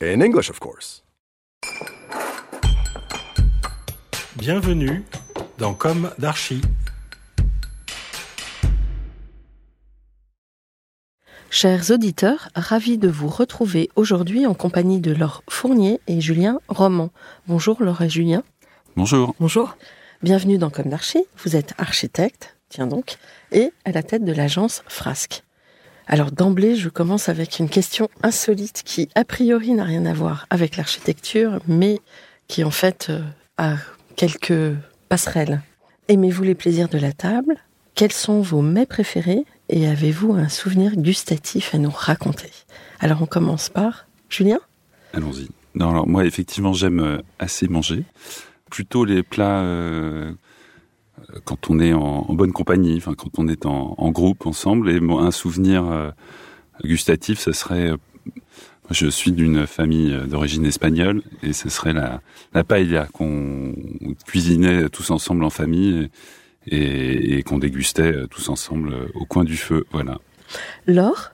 In English, of course. Bienvenue dans Comme d'Archi. Chers auditeurs, ravis de vous retrouver aujourd'hui en compagnie de Laure Fournier et Julien Roman. Bonjour Laure et Julien. Bonjour. Bonjour. Bienvenue dans Comme d'Archi. Vous êtes architecte, tiens donc, et à la tête de l'agence Frasque. Alors d'emblée, je commence avec une question insolite qui a priori n'a rien à voir avec l'architecture, mais qui en fait euh, a quelques passerelles. Aimez-vous les plaisirs de la table? Quels sont vos mets préférés? Et avez-vous un souvenir gustatif à nous raconter? Alors on commence par Julien? Allons-y. Non, alors moi, effectivement, j'aime euh, assez manger. Plutôt les plats euh, quand on est en, en bonne compagnie, enfin quand on est en, en groupe ensemble. Et un souvenir euh, gustatif, ça serait. euh, je suis d'une famille euh, d'origine espagnole et ce serait la, la paella qu'on cuisinait tous ensemble en famille et, et- et qu'on dégustait tous ensemble au coin du feu. Voilà. Laure?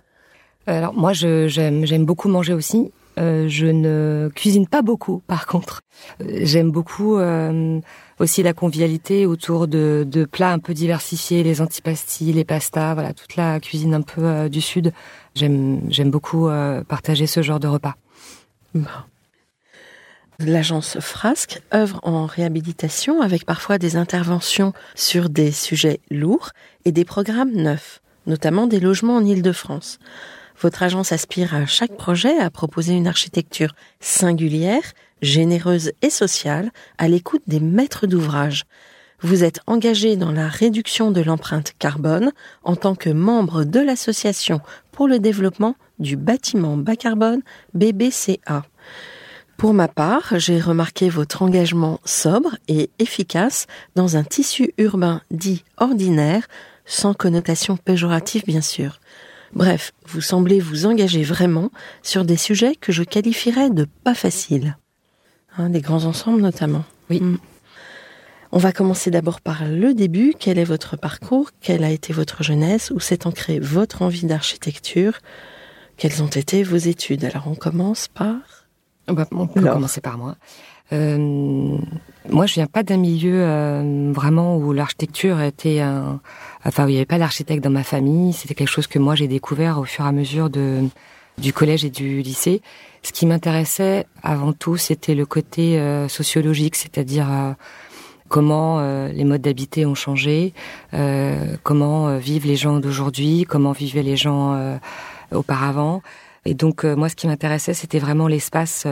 Alors moi, j'aime beaucoup manger aussi. Euh, je ne cuisine pas beaucoup, par contre. J'aime beaucoup euh, aussi la convivialité autour de, de plats un peu diversifiés, les antipastis, les pastas, voilà, toute la cuisine un peu euh, du sud. J'aime beaucoup euh, partager ce genre de repas. L'agence Frasque œuvre en réhabilitation avec parfois des interventions sur des sujets lourds et des programmes neufs, notamment des logements en Île-de-France. Votre agence aspire à chaque projet à proposer une architecture singulière, généreuse et sociale, à l'écoute des maîtres d'ouvrage. Vous êtes engagé dans la réduction de l'empreinte carbone en tant que membre de l'association pour le développement du bâtiment bas carbone BBCA. Pour ma part, j'ai remarqué votre engagement sobre et efficace dans un tissu urbain dit ordinaire, sans connotation péjorative bien sûr. Bref, vous semblez vous engager vraiment sur des sujets que je qualifierais de pas faciles. Hein, des grands ensembles notamment. Oui. Mm. On va commencer d'abord par le début. Quel est votre parcours? Quelle a été votre jeunesse? Où s'est ancrée votre envie d'architecture? Quelles ont été vos études? Alors on commence par... Bah, on peut Alors. commencer par moi. Euh, moi, je viens pas d'un milieu euh, vraiment où l'architecture était un, enfin où il n'y avait pas d'architecte dans ma famille. C'était quelque chose que moi j'ai découvert au fur et à mesure de du collège et du lycée. Ce qui m'intéressait avant tout, c'était le côté euh, sociologique, c'est-à-dire euh, comment euh, les modes d'habiter ont changé, euh, comment euh, vivent les gens d'aujourd'hui, comment vivaient les gens euh, auparavant. Et donc moi, ce qui m'intéressait, c'était vraiment l'espace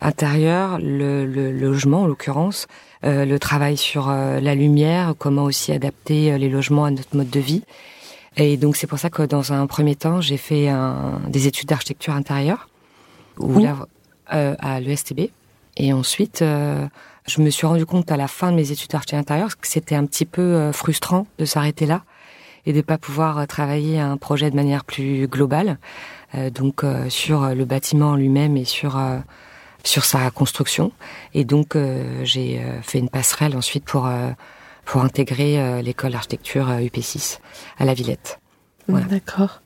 intérieur, le, le logement en l'occurrence, le travail sur la lumière, comment aussi adapter les logements à notre mode de vie. Et donc c'est pour ça que dans un premier temps, j'ai fait un, des études d'architecture intérieure où Où là, euh, à l'ESTB. Et ensuite, euh, je me suis rendu compte à la fin de mes études d'architecture intérieure que c'était un petit peu euh, frustrant de s'arrêter là et de pas pouvoir euh, travailler un projet de manière plus globale, euh, donc euh, sur le bâtiment lui-même et sur euh, sur sa construction. Et donc euh, j'ai euh, fait une passerelle ensuite pour euh, pour intégrer euh, l'école d'architecture euh, UP6 à la Villette. Voilà. D'accord.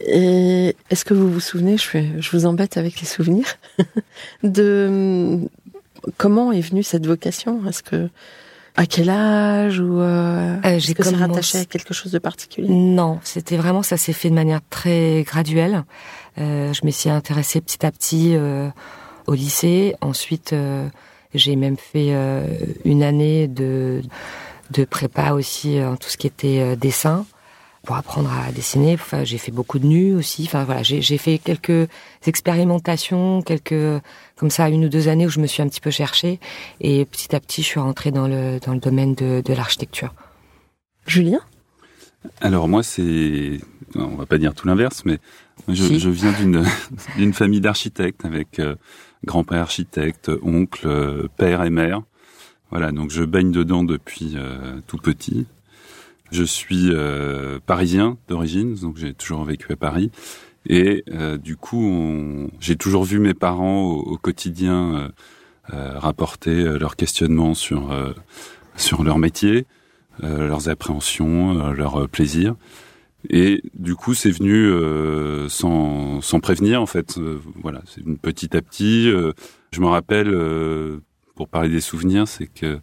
Et est-ce que vous vous souvenez, je, je vous embête avec les souvenirs, de hum, comment est venue cette vocation? Est-ce que à quel âge ou euh, Euh, est-ce j'ai que commencé- rattaché à quelque chose de particulier? Non, c'était vraiment ça s'est fait de manière très graduelle. Euh, je me suis intéressée petit à petit euh, au lycée. Ensuite, euh, j'ai même fait euh, une année de de prépa aussi euh, en tout ce qui était euh, dessin pour apprendre à dessiner. Enfin, j'ai fait beaucoup de nus aussi. Enfin voilà, j'ai j'ai fait quelques expérimentations, quelques comme ça une ou deux années où je me suis un petit peu cherchée et petit à petit je suis rentrée dans le dans le domaine de, de l'architecture. Julien? Alors moi, c'est, on va pas dire tout l'inverse, mais Je, Si. je viens d'une d'une famille d'architectes avec euh, grand-père architecte, oncle, euh, père et mère. Voilà, donc je baigne dedans depuis euh, tout petit. Je suis euh, parisien d'origine, donc j'ai toujours vécu à Paris. Et du coup, j'ai toujours vu mes parents au, quotidien rapporter leurs questionnements sur sur leur métier, leurs appréhensions, leurs plaisirs. Et du coup, c'est venu euh, sans, sans prévenir, en fait. Euh, voilà, c'est petit à petit. euh, je me rappelle, euh, pour parler des souvenirs, c'est que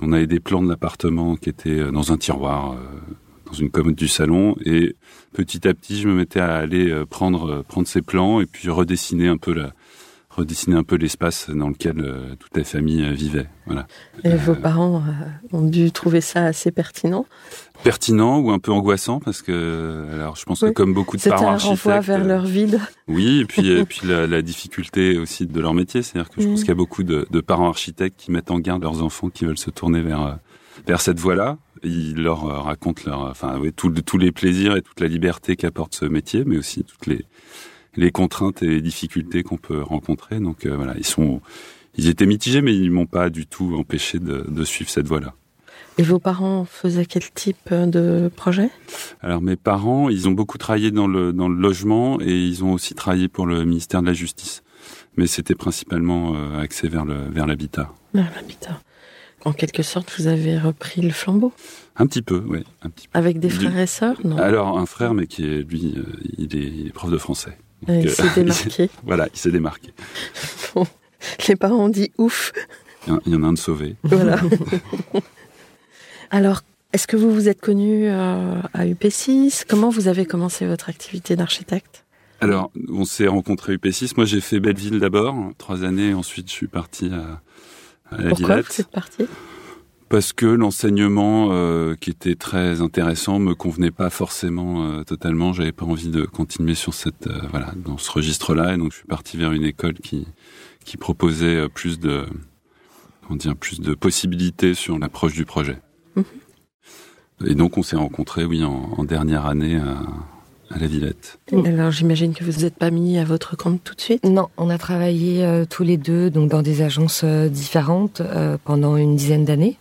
on avait des plans de l'appartement qui étaient euh, dans un tiroir, dans une commode du salon, et petit à petit, je me mettais à aller prendre prendre ces plans et puis redessiner un peu la redessiner un peu l'espace dans lequel euh, toute la famille euh, vivait. Voilà. Et vos parents euh, ont dû trouver ça assez pertinent. Pertinent ou un peu angoissant parce que alors je pense Oui. que comme beaucoup de parents un renvoi architectes, vers euh, leur vide. Oui, et puis, et puis la, la difficulté aussi de leur métier, c'est-à-dire que je Mm. pense qu'il y a beaucoup de, de parents architectes qui mettent en garde leurs enfants qui veulent se tourner vers euh, vers cette voie-là. Ils leur euh, racontent leur, enfin, oui, tous les plaisirs et toute la liberté qu'apporte ce métier, mais aussi toutes les les contraintes et les difficultés qu'on peut rencontrer. Donc euh, voilà, ils sont, ils étaient mitigés, mais ils m'ont pas du tout empêché de, de suivre cette voie-là. Et vos parents faisaient quel type de projet? Alors mes parents, ils ont beaucoup travaillé dans le dans le logement et ils ont aussi travaillé pour le ministère de la Justice. Mais c'était principalement euh, axé vers le vers l'habitat. Vers l'habitat. En quelque sorte, vous avez repris le flambeau? Un petit peu, oui, un petit peu. Avec des frères et sœurs, non? Alors un frère, mais qui est lui, euh, il, est, il est prof de français. Euh, Il s'est démarqué. Voilà, il s'est démarqué. Les parents ont dit ouf. Il y en- a un de sauvé. Voilà. Alors, est-ce que vous vous êtes connu euh, à UP6 Comment vous avez commencé votre activité d'architecte? Alors, on s'est rencontrés à UP6. Moi, j'ai fait Belleville d'abord, trois années. Ensuite, je suis parti à, à la Pourquoi Villette. vous êtes parti? Parce que l'enseignement, euh, qui était très intéressant, me convenait pas forcément euh, totalement. J'avais pas envie de continuer sur cette, euh, voilà, dans ce registre-là, et donc je suis parti vers une école qui qui proposait euh, plus de, comment dire, plus de possibilités sur l'approche du projet. Mhm. Et donc on s'est rencontrés, oui, en, en dernière année à, à la Villette. Alors, j'imagine que vous vous êtes pas mis à votre compte tout de suite? Non, on a travaillé euh, tous les deux donc dans des agences euh, différentes euh, pendant une dizaine d'années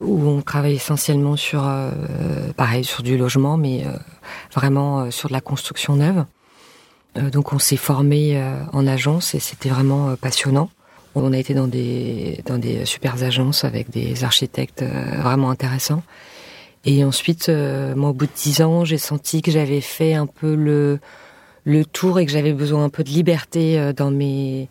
où on travaille essentiellement sur euh, pareil sur du logement mais euh, vraiment euh, sur de la construction neuve. Euh, donc on s'est formé euh, en agence et c'était vraiment passionnant. On a été dans des dans des super agences avec des architectes vraiment intéressants. Et ensuite, euh, moi, au bout de dix ans, j'ai senti que j'avais fait un peu le le tour et que j'avais besoin un peu de liberté dans mes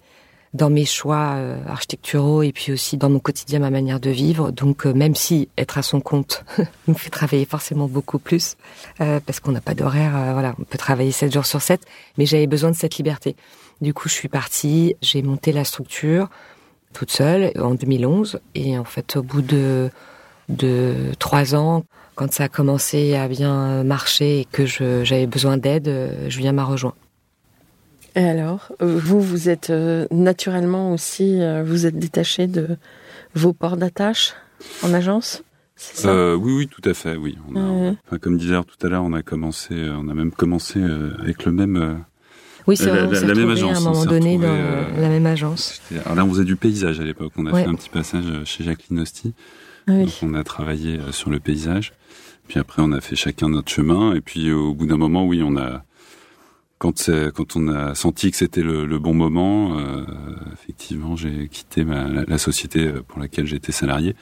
dans mes choix euh, architecturaux et puis aussi dans mon quotidien, ma manière de vivre. Donc euh, même si être à son compte me fait travailler forcément beaucoup plus, euh, parce qu'on n'a pas d'horaire, euh, voilà, on peut travailler 7 jours sur 7, mais j'avais besoin de cette liberté. Du coup, je suis partie, j'ai monté la structure toute seule en 2011 et en fait au bout de de trois ans, quand ça a commencé à bien marcher et que j'avais besoin d'aide, euh, Julien m'a rejoint. Et alors, vous, vous êtes euh, naturellement aussi, euh, vous êtes détaché de vos ports d'attache en agence C'est ça? Euh, oui, oui, tout à fait, oui. On a- Ouais. enfin, comme disait tout à l'heure, on a commencé, on a même commencé euh, avec le même. euh, Oui, c'est La- vrai, on la- la même agence, à un moment donné dans euh, la même agence. alors là, on faisait du paysage à l'époque. On a Ouais. fait un petit passage chez Jacqueline Hosty. Ah Donc, oui. on a travaillé sur le paysage. Puis après, on a fait chacun notre chemin. Et puis, au bout d'un moment, oui, on a, quand c'est, quand on a senti que c'était le, le bon moment, euh, effectivement, j'ai quitté ma, la, la société euh, pour laquelle j'étais salarié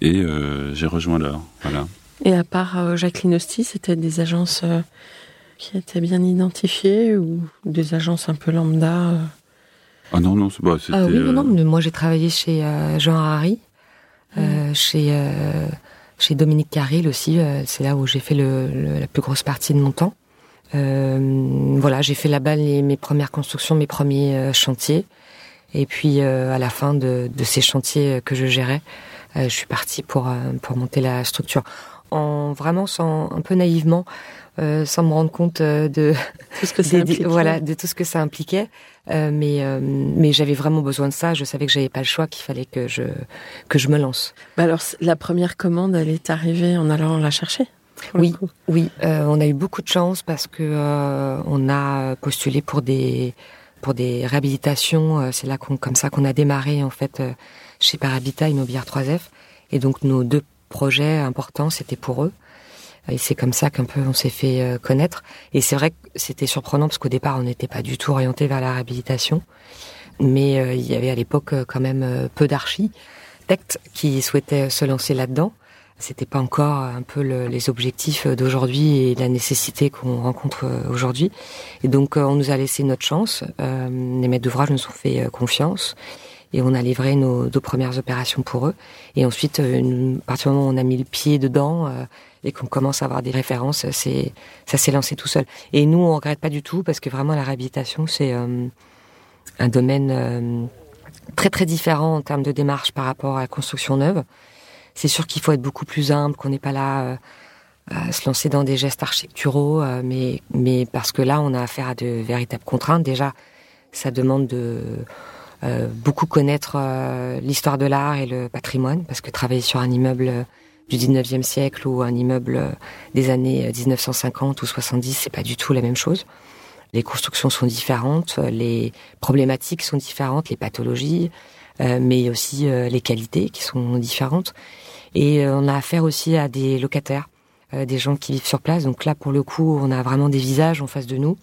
et euh, j'ai rejoint l'heure. Voilà. Et à part euh, Jacqueline Hosty, c'était des agences euh, qui étaient bien identifiées ou des agences un peu lambda euh Ah non, non, c'est- bah, c'était. Ah oui, euh, non, non, mais moi j'ai travaillé chez euh, Jean Harari, euh, chez euh, chez Dominique Carril aussi. euh, c'est là où j'ai fait le, le- la plus grosse partie de mon temps. Euh, voilà, j'ai fait là-bas les- mes premières constructions, mes premiers euh, chantiers. Et puis euh, à la fin de, de ces chantiers que je gérais, euh, je suis partie pour pour monter la structure. En vraiment sans un peu naïvement, euh, sans me rendre compte de Tout ce que ça des- voilà, de tout ce que ça impliquait. Euh, mais euh, mais j'avais vraiment besoin de ça. Je savais que j'avais pas le choix, qu'il fallait que je que je me lance. Bah alors, la première commande, elle est arrivée en allant la chercher. Oui, oui, euh, on a eu beaucoup de chance parce que euh, on a postulé pour des pour des réhabilitations. Euh, c'est là qu'on comme ça qu'on a démarré en fait chez Parabita Immobilière 3F. Et donc nos deux projets importants, c'était pour eux. Et c'est comme ça qu'un peu on s'est fait connaître. Et c'est vrai que c'était surprenant parce qu'au départ on n'était pas du tout orienté vers la réhabilitation, mais il y avait à l'époque quand même peu d'architectes qui souhaitaient se lancer là-dedans. C'était pas encore un peu le, les objectifs d'aujourd'hui et la nécessité qu'on rencontre euh, aujourd'hui. Et donc, euh, on nous a laissé notre chance. Euh, les maîtres d'ouvrage nous ont fait euh, confiance et on a livré nos deux premières opérations pour eux. Et ensuite, à partir du moment où on a mis le pied dedans et qu'on commence à avoir des références, c'est ça s'est lancé tout seul. Et nous, on regrette pas du tout parce que vraiment la réhabilitation, c'est un domaine très très différent en termes de démarche par rapport à la construction neuve. C'est sûr qu'il faut être beaucoup plus humble, qu'on n'est pas là euh, à se lancer dans des gestes architecturaux, euh, mais, mais parce que là, on a affaire à de véritables contraintes. Déjà, ça demande de euh, beaucoup connaître l'histoire de l'art et le patrimoine, parce que travailler sur un immeuble du 19e siècle ou un immeuble des années 1950 ou 70, c'est pas du tout la même chose. Les constructions sont différentes, les problématiques sont différentes, les pathologies, mais aussi les qualités qui sont différentes. Et euh, on a affaire aussi à des locataires, euh, des gens qui vivent sur place. Donc là, pour le coup, on a vraiment des visages en face de nous,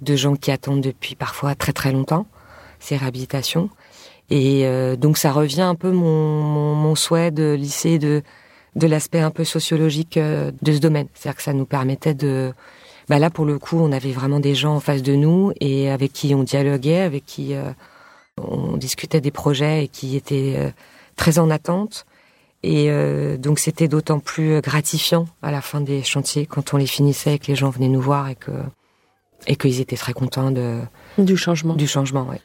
de gens qui attendent depuis parfois très très longtemps ces réhabilitations. Et euh, donc ça revient un peu mon, mon, souhait de lycée de de l'aspect un peu sociologique de ce domaine. C'est-à-dire que ça nous permettait de bah là pour le coup on avait vraiment des gens en face de nous et avec qui on dialoguait, avec qui on discutait des projets et qui étaient très en attente et euh, donc c'était d'autant plus gratifiant à la fin des chantiers quand on les finissait et que les gens venaient nous voir et que et qu'ils étaient très contents de du changement. Du changement, oui.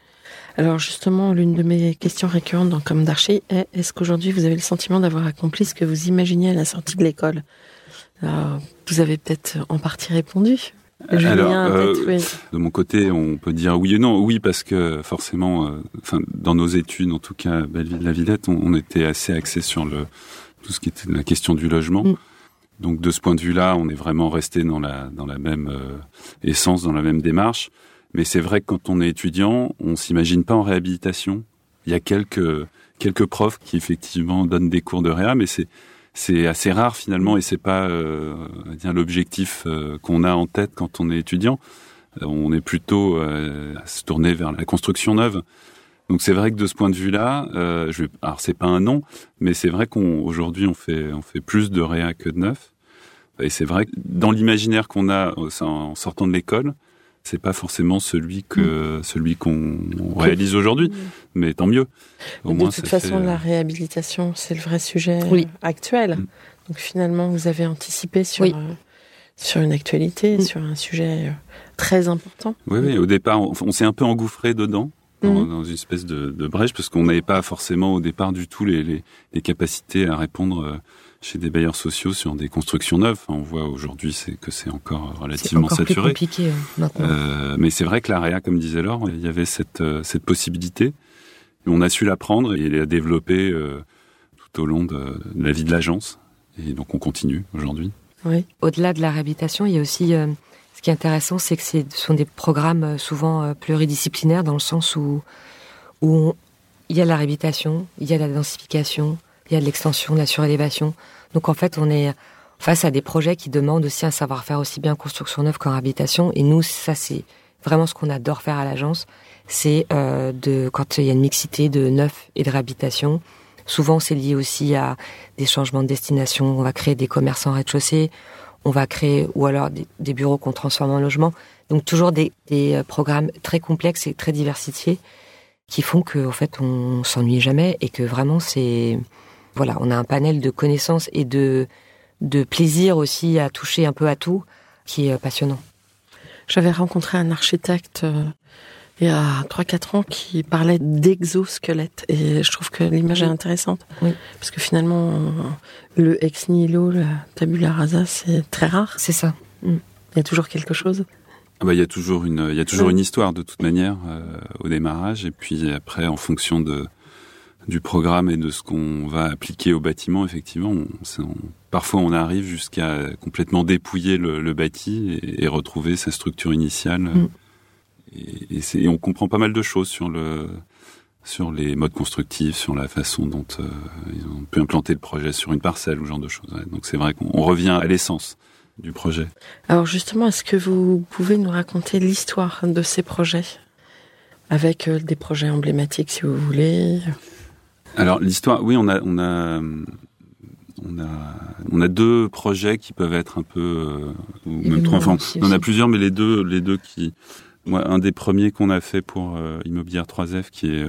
Alors justement, l'une de mes questions récurrentes dans Comme d'Archer est est-ce qu'aujourd'hui vous avez le sentiment d'avoir accompli ce que vous imaginiez à la sortie de l'école? Vous avez peut-être en partie répondu. Alors, euh, de mon côté, on peut dire oui et non. Oui, parce que forcément, euh, enfin, dans nos études, en tout cas, Belleville-la Villette, on, était assez axé sur le tout ce qui était la question du logement. Mm. Donc, de ce point de vue-là, on est vraiment resté dans la dans la même euh, essence, dans la même démarche. Mais c'est vrai que quand on est étudiant, on s'imagine pas en réhabilitation. Il y a quelques quelques profs qui effectivement donnent des cours de réa, mais c'est c'est assez rare finalement et c'est pas euh, l'objectif euh, qu'on a en tête quand on est étudiant. Euh, on est plutôt euh, à se tourner vers la construction neuve. Donc c'est vrai que de ce point de vue-là, euh, je vais, alors c'est pas un nom, mais c'est vrai qu'aujourd'hui on, fait on fait plus de réa que de neuf. Et c'est vrai que dans l'imaginaire qu'on a en sortant de l'école, c'est pas forcément celui que mm. celui qu'on réalise aujourd'hui, mm. mais tant mieux. Au de toute façon, la euh, réhabilitation, c'est le vrai sujet oui. actuel. Mm. Donc finalement, vous avez anticipé sur euh, sur une actualité, sur un sujet euh, très important. Oui, oui. Au départ, on, s'est un peu engouffré dedans. Dans, une espèce de, de brèche parce qu'on n'avait pas forcément au départ du tout les, les, les capacités à répondre chez des bailleurs sociaux sur des constructions neuves. on voit aujourd'hui c'est que c'est encore relativement encore saturé. Plus compliqué, euh, euh, mais c'est vrai que l'AREA, comme disait Laure, il y avait cette, euh, cette possibilité. On a su la prendre et la développer euh, tout au long de, de, la vie de l'agence. Et donc on continue aujourd'hui. Oui. Au-delà de la réhabilitation, il y a aussi ce qui est intéressant, c'est que ce sont des programmes souvent pluridisciplinaires dans le sens où, où il y a la réhabilitation, il y a la densification, il y a de l'extension, de la surélévation. Donc en fait, on est face à des projets qui demandent aussi un savoir-faire aussi bien construction neuve qu'en habitation. Et nous, ça c'est vraiment ce qu'on adore faire à l'agence, c'est euh, de quand il y a une mixité de neuf et de réhabilitation. Souvent, c'est lié aussi à des changements de destination. On va créer des commerces en rez-de-chaussée, on va créer ou alors des, bureaux qu'on transforme en logement. Donc toujours des, des euh, programmes très complexes et très diversifiés qui font que en fait on s'ennuie jamais et que vraiment c'est voilà, on a un panel de connaissances et de, de plaisir aussi à toucher un peu à tout qui est passionnant. J'avais rencontré un architecte euh, il y a 3-4 ans qui parlait d'exosquelette et je trouve que l'image est intéressante. Oui. Parce que finalement, le ex nihilo, la tabula rasa, c'est très rare. C'est ça. Mm. Il y a toujours quelque chose. Ah bah, il y a toujours une, il y a toujours une histoire de toute manière euh, au démarrage et puis après en fonction de du programme et de ce qu'on va appliquer au bâtiment, effectivement, parfois on arrive jusqu'à complètement dépouiller le, bâti et, retrouver sa structure initiale. Mm. Et, et, on comprend pas mal de choses sur le sur les modes constructifs, sur la façon dont euh, ils ont pu implanter le projet sur une parcelle ou ce genre de choses. Donc c'est vrai qu'on revient à l'essence du projet. Alors justement, est-ce que vous pouvez nous raconter l'histoire de ces projets avec euh, des projets emblématiques si vous voulez? Alors l'histoire, oui, on a, on a, on a, on a deux projets qui peuvent être un peu, euh, ou même trois. Enfin, on en a plusieurs, mais les deux, les deux qui, moi, un des premiers qu'on a fait pour euh, Immobilière 3F, qui est,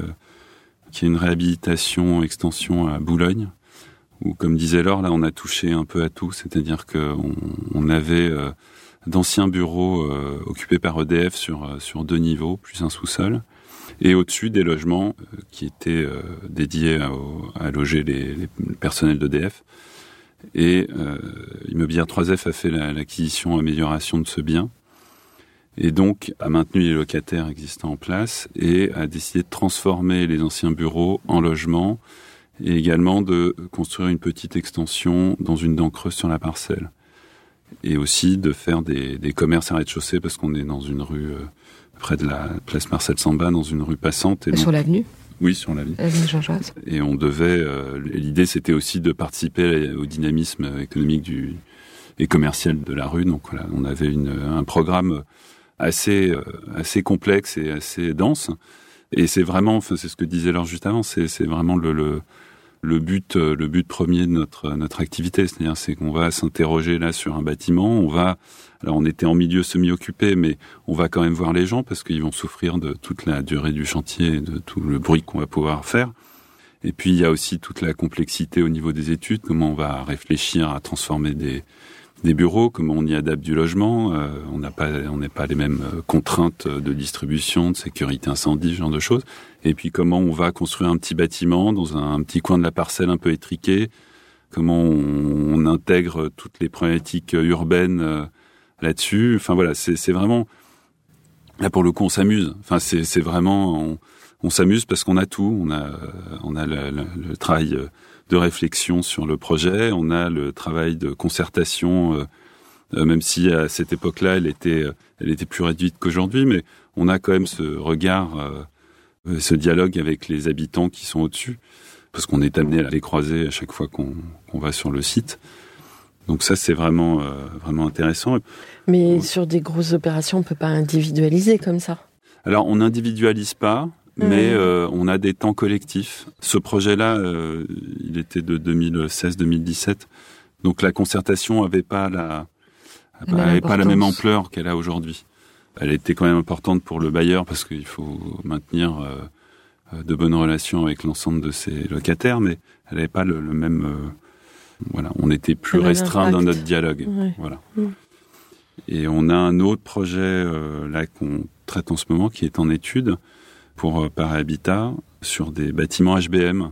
qui est une réhabilitation extension à Boulogne, où, comme disait Laure, là, on a touché un peu à tout, c'est-à-dire qu'on on avait d'anciens bureaux occupés par EDF sur sur deux niveaux, plus un sous-sol et au-dessus des logements euh, qui étaient euh, dédiés à, loger les, personnels d'EDF. Et euh, Immobilière 3F a fait l'acquisition, amélioration de ce bien, et donc a maintenu les locataires existants en place et a décidé de transformer les anciens bureaux en logements et également de construire une petite extension dans une dent creuse sur la parcelle. Et aussi de faire des, des commerces à rez-de-chaussée parce qu'on est dans une rue près de la place Marcel Samba, dans une rue passante. Et sur l'avenue Oui, sur l'avenue. Jean Et on devait. Euh, l'idée, c'était aussi de participer au dynamisme économique du et commercial de la rue. Donc voilà, on avait une, un programme assez euh, assez complexe et assez dense. Et c'est vraiment, enfin, c'est ce que disait Laure juste avant, c'est vraiment le, le le but, euh, le but premier de notre notre activité, c'est-à-dire c'est qu'on va s'interroger là sur un bâtiment, on va, alors on était en milieu semi-occupé, mais on va quand même voir les gens parce qu'ils vont souffrir de toute la durée du chantier, de tout le bruit qu'on va pouvoir faire. Et puis il y a aussi toute la complexité au niveau des études, comment on va réfléchir à transformer des des bureaux, comment on y adapte du logement. Euh, on n'a pas, on n'est pas les mêmes euh, contraintes de distribution, de sécurité incendie, ce genre de choses. Et puis comment on va construire un petit bâtiment dans un, petit coin de la parcelle un peu étriqué? Comment on, intègre toutes les problématiques urbaines euh, là-dessus? Enfin voilà, c'est vraiment là pour le coup on s'amuse. Enfin c'est vraiment on, on s'amuse parce qu'on a tout. On a on a le, le, le travail de réflexion sur le projet. On a le travail de concertation, euh, euh, même si à cette époque-là, elle était, elle était plus réduite qu'aujourd'hui, mais on a quand même ce regard, euh, ce dialogue avec les habitants qui sont au-dessus, parce qu'on est amené à les croiser à chaque fois qu'on va sur le site. Donc ça, c'est vraiment, vraiment intéressant. Mais sur des grosses opérations, on peut pas individualiser comme ça. Alors, on n'individualise pas mais euh, on a des temps collectifs. Ce projet-là, euh, il était de 2016-2017, donc la concertation avait pas la, avait pas la même ampleur qu'elle a aujourd'hui. Elle était quand même importante pour le bailleur parce qu'il faut maintenir euh, de bonnes relations avec l'ensemble de ses locataires, mais elle n'avait pas le, même. voilà, on était plus restreint dans notre dialogue. Voilà. Mm. Et on a un autre projet là qu'on traite en ce moment qui est en étude pour euh, par habitat sur des bâtiments HBM.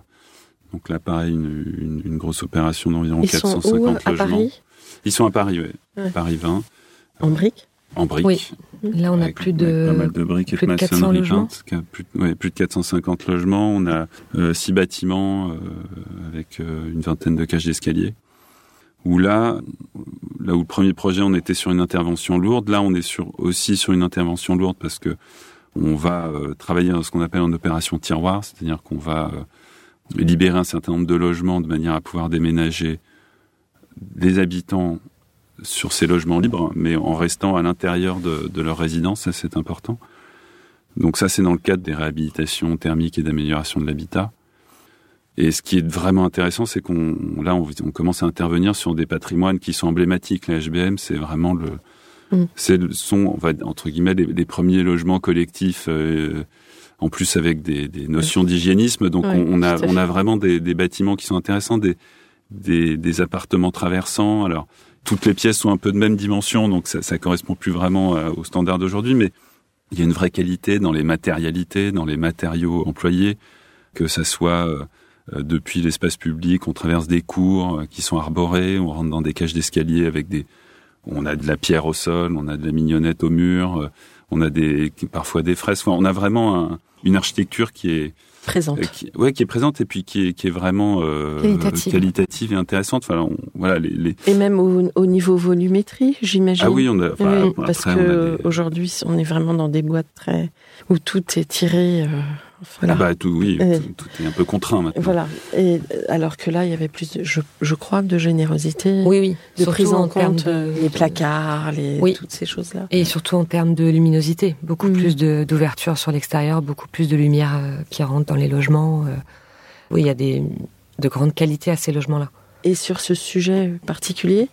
Donc là, pareil, une, une, grosse opération d'environ 450 sont où, à Paris? Ils sont à Paris, oui. Paris 20. En briques? En briques. Oui. Là, on a plus de, pas mal de briques plus et de 400 logements. Plus, ouais, plus, de 450 logements. On a euh, six bâtiments euh, avec euh, une vingtaine de cages d'escalier. Où là, là où le premier projet, on était sur une intervention lourde. Là, on est sur, aussi sur une intervention lourde parce que on va euh, travailler dans ce qu'on appelle en opération tiroir, c'est-à-dire qu'on va euh, libérer un certain nombre de logements de manière à pouvoir déménager des habitants sur ces logements libres, mais en restant à l'intérieur de, leur résidence, ça c'est important. Donc ça c'est dans le cadre des réhabilitations thermiques et d'amélioration de l'habitat. Et ce qui est vraiment intéressant, c'est qu'on commence à intervenir sur des patrimoines qui sont emblématiques. La HBM, c'est vraiment le, Mm. C'est sont, on entre guillemets, les, premiers logements collectifs, euh, en plus avec des, des notions d'hygiénisme. Donc on, a, on a vraiment des, des, bâtiments qui sont intéressants, des, des, des, appartements traversants. Alors toutes les pièces sont un peu de même dimension, donc ça, ça correspond plus vraiment euh, aux standards d'aujourd'hui, mais il y a une vraie qualité dans les matérialités, dans les matériaux employés, que ça soit euh, depuis l'espace public, on traverse des cours qui sont arborés, on rentre dans des cages d'escalier avec des, on a de la pierre au sol, on a de la mignonnette au mur, euh, on a des parfois des fraises. on a vraiment une architecture qui est présente. Euh, qui, ouais, qui est présente et puis qui est, qui est vraiment euh, qualitative. qualitative. et intéressante. Enfin, on, voilà, les, les... Et même au, au, niveau volumétrie, j'imagine. Ah oui, on a. Enfin, oui, parce que des... aujourd'hui, on est vraiment dans des boîtes très où tout est tiré. Euh, voilà. Ah bah tout, oui, et, tout, tout, est un peu contraint maintenant. Voilà. Et alors que là, il y avait plus, de, je, je crois, de générosité. Oui, oui. De surtout prise en, en compte, de... les placards, les, oui. toutes ces choses-là. Et surtout en termes de luminosité, beaucoup mmh. plus d'ouverture sur l'extérieur, beaucoup plus de lumière euh, qui rentre dans les logements. Euh. Oui, il y a des, de grandes qualités à ces logements-là. Et sur ce sujet particulier,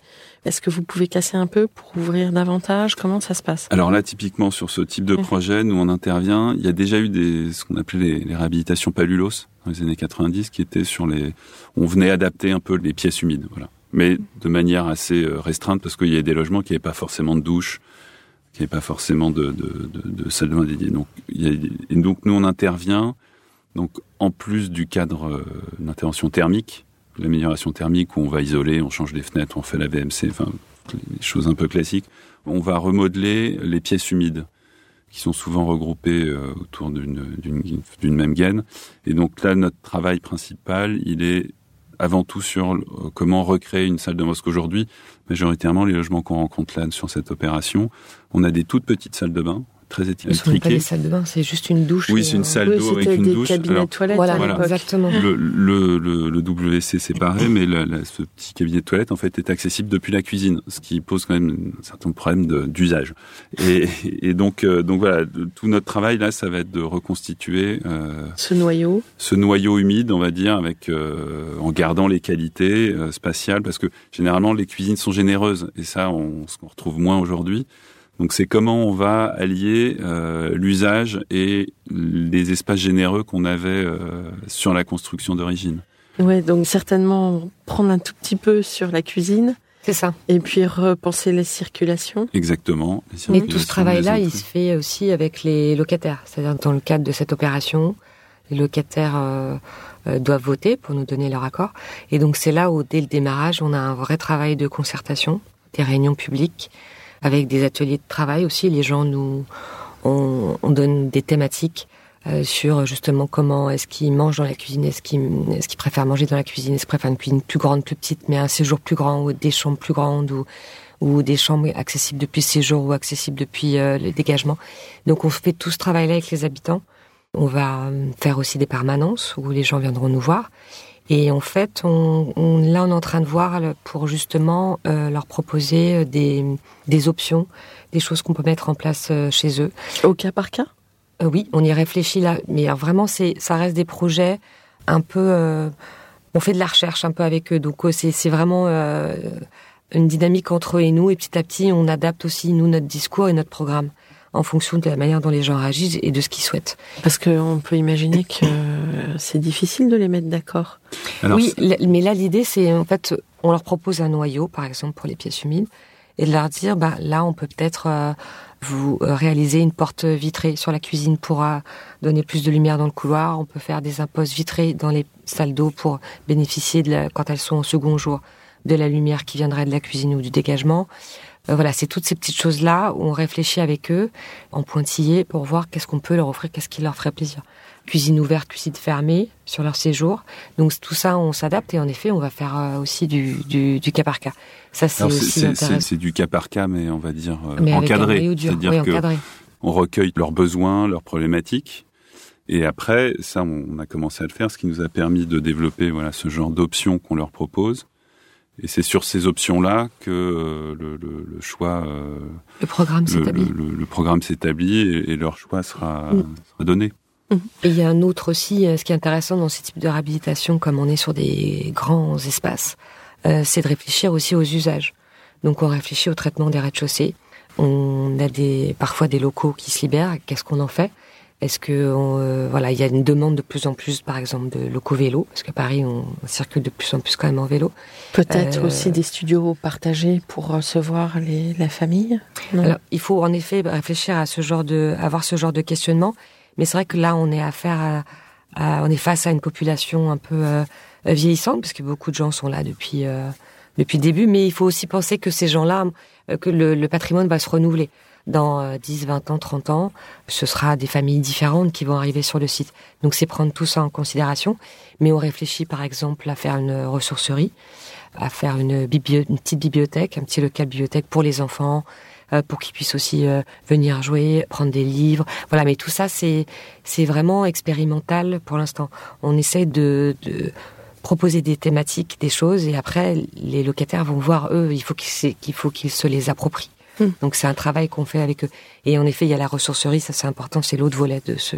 est-ce que vous pouvez casser un peu pour ouvrir davantage? Comment ça se passe? Alors là, typiquement sur ce type de projet, nous on intervient. Il y a déjà eu des ce qu'on appelait les, les, réhabilitations palulos dans les années 90, qui étaient sur les. On venait adapter un peu les pièces humides, voilà, mais de manière assez euh, restreinte parce qu'il y a des logements qui n'avaient pas forcément de douche, qui n'avaient pas forcément de, de, de, de salle de bain dédiée. Donc, il y a, et donc nous on intervient. Donc en plus du cadre euh, d'intervention thermique, l'amélioration thermique où on va isoler, on change les fenêtres, on fait la VMC, enfin les choses un peu classiques. On va remodeler les pièces humides qui sont souvent regroupées euh, autour d'une même gaine. Et donc là, notre travail principal, il est avant tout sur euh, comment recréer une salle de mosque aujourd'hui. Majoritairement, les logements qu'on rencontre là sur cette opération, on a des toutes petites salles de bain très étriquées. pas des salles de bain, c'est juste une douche. Oui, c'est une salle oui, d'eau avec une des douche. cabinets Alors, toilettes Voilà, exactement. le, le, le, le WC séparé, mais la, la, ce petit cabinet de toilette en fait est accessible depuis la cuisine, ce qui pose quand même un certain problème d'usage. Et, et donc, euh, donc voilà, tout notre travail là, ça va être de reconstituer euh, Ce noyau. ce noyau humide, on va dire, avec euh, en gardant les qualités euh, spatiales, parce que généralement les cuisines sont généreuses, et ça, on, ce qu'on retrouve moins aujourd'hui. Donc c'est comment on va allier euh, l'usage et les espaces généreux qu'on avait euh, sur la construction d'origine. Ouais, donc certainement prendre un tout petit peu sur la cuisine C'est ça. et puis repenser les circulations. Exactement. Les Mais tout ce travail-là, il se fait aussi avec les locataires. C'est-à-dire dans le cadre de cette opération, les locataires euh, euh, doivent voter pour nous donner leur accord. Et donc c'est là où, dès le démarrage, on a un vrai travail de concertation, des réunions publiques, avec des ateliers de travail aussi. Les gens nous, on, on donne des thématiques euh, sur justement comment est-ce qu'ils mangent dans la cuisine, est-ce qu'ils préfèrent manger dans la cuisine, est-ce qu'ils préfèrent une cuisine plus grande, plus petite, mais un séjour plus grand, ou des chambres plus grandes, ou, ou des chambres accessibles depuis le séjour ou accessibles depuis euh, le dégagement. Donc on fait tout ce travail-là avec les habitants. On va euh, faire aussi des permanences où les gens viendront nous voir. Et en fait, on, on, là, on est en train de voir le- pour justement euh, leur proposer des, des options, des choses qu'on peut mettre en place euh, chez eux. Au cas par cas? Euh, oui, on y réfléchit là, mais alors vraiment, c'est, ça reste des projets un peu. euh, on fait de la recherche un peu avec eux, donc euh, c'est, c'est vraiment euh, une dynamique entre eux et nous, et petit à petit, on adapte aussi nous notre discours et notre programme en fonction de la manière dont les gens réagissent et de ce qu'ils souhaitent. Parce qu'on peut imaginer que c'est difficile de les mettre d'accord. Alors, oui, mais là l'idée c'est en fait on leur propose un noyau par exemple pour les pièces humides et de leur dire bah là on peut peut-être euh, vous euh, réaliser une porte vitrée sur la cuisine pour euh, donner plus de lumière dans le couloir, on peut faire des impostes vitrées dans les salles d'eau pour bénéficier de la, quand elles sont au second jour de la lumière qui viendrait de la cuisine ou du dégagement. Euh, voilà, c'est toutes ces petites choses-là où on réfléchit avec eux en pointillé pour voir qu'est-ce qu'on peut leur offrir, qu'est-ce qui leur ferait plaisir. Cuisine ouverte, cuisine fermée sur leur séjour. Donc tout ça, on s'adapte et en effet, on va faire euh, aussi du, du, du cas par cas. Ça, c'est aussi intéressant. c'est du cas par cas, mais on va dire euh, Mais encadré. C'est-à-dire Oui, que on recueille leurs besoins, leurs problématiques. Et après, ça, on a commencé à le faire, ce qui nous a permis de développer voilà ce genre d'options qu'on leur propose. Et c'est sur ces options-là que euh, le, le- le choix, euh, Le programme s'établit. le- programme s'établit et, et leur choix sera, Mm. sera donné. Et il y a un autre aussi, euh, ce qui est intéressant dans ces types de réhabilitation, comme on est sur des grands espaces, euh, c'est de réfléchir aussi aux usages. Donc on réfléchit au traitement des rez-de-chaussée. On a des, parfois des locaux qui se libèrent. Qu'est-ce qu'on en fait? Est-ce que on, euh, voilà, il y a une demande de plus en plus, par exemple, de locaux vélos, parce qu'à Paris on circule de plus en plus quand même en vélo. Peut-être Euh, aussi des studios partagés pour recevoir les, la famille. Non? Alors, il faut en effet réfléchir à ce genre de, avoir ce genre de questionnement. Mais c'est vrai que là, on est affaire à, à- on est face à une population un peu euh, vieillissante, parce que beaucoup de gens sont là depuis euh, depuis le début. Mais il faut aussi penser que ces gens-là, que le, le patrimoine va se renouveler. Dans 10, 20 ans, 30 ans, ce sera des familles différentes qui vont arriver sur le site. Donc c'est prendre tout ça en considération. Mais on réfléchit par exemple à faire une ressourcerie, à faire une, une petite bibliothèque, un petit local bibliothèque pour les enfants, euh, pour qu'ils puissent aussi euh, venir jouer, prendre des livres. Voilà, mais tout ça c'est c'est vraiment expérimental pour l'instant. On essaie de, de proposer des thématiques, des choses, et après les locataires vont voir eux. Il faut qu'ils qu'il faut qu'ils se les approprient. Hmm. Donc c'est un travail qu'on fait avec eux. Et en effet, il y a la ressourcerie, ça c'est important, c'est l'autre volet de ce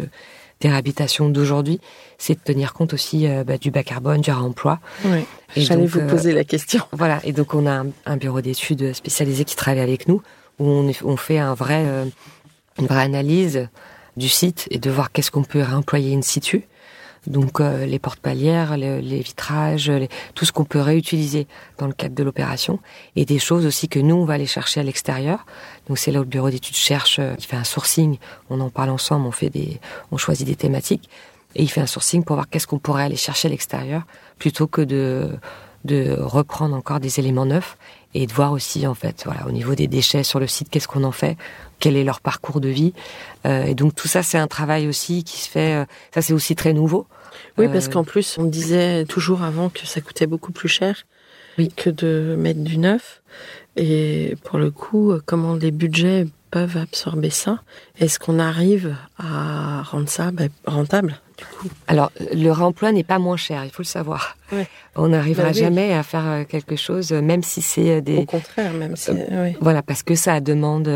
des réhabilitations d'aujourd'hui, c'est de tenir compte aussi euh, bah, du bas carbone, du réemploi. Oui. J'allais vous poser la question. Voilà, et donc on a un, un bureau d'études spécialisé qui travaille avec nous, où on, on fait un vrai, euh, une vraie analyse du site et de voir qu'est-ce qu'on peut réemployer in situ. Donc euh, les portes-palières, les, vitrages, tout ce qu'on peut réutiliser dans le cadre de l'opération, et des choses aussi que nous on va aller chercher à l'extérieur. Donc c'est là où le bureau d'études cherche, euh, il fait un sourcing, on en parle ensemble, on fait des, on choisit des thématiques, et il fait un sourcing pour voir qu'est-ce qu'on pourrait aller chercher à l'extérieur, plutôt que de de reprendre encore des éléments neufs et de voir aussi en fait voilà au niveau des déchets sur le site qu'est-ce qu'on en fait quel est leur parcours de vie. Euh, et donc tout ça c'est un travail aussi qui se fait euh, ça c'est aussi très nouveau oui parce euh, qu'en plus on disait toujours avant que ça coûtait beaucoup plus cher oui. que de mettre du neuf. Et pour le coup comment les budgets peuvent absorber ça? Est-ce qu'on arrive à rendre ça ben, rentable alors, le réemploi n'est pas moins cher, il faut le savoir. On n'arrivera bah jamais à faire euh, quelque chose, euh, même si c'est euh, des... Au contraire, même si... Voilà, parce que ça demande,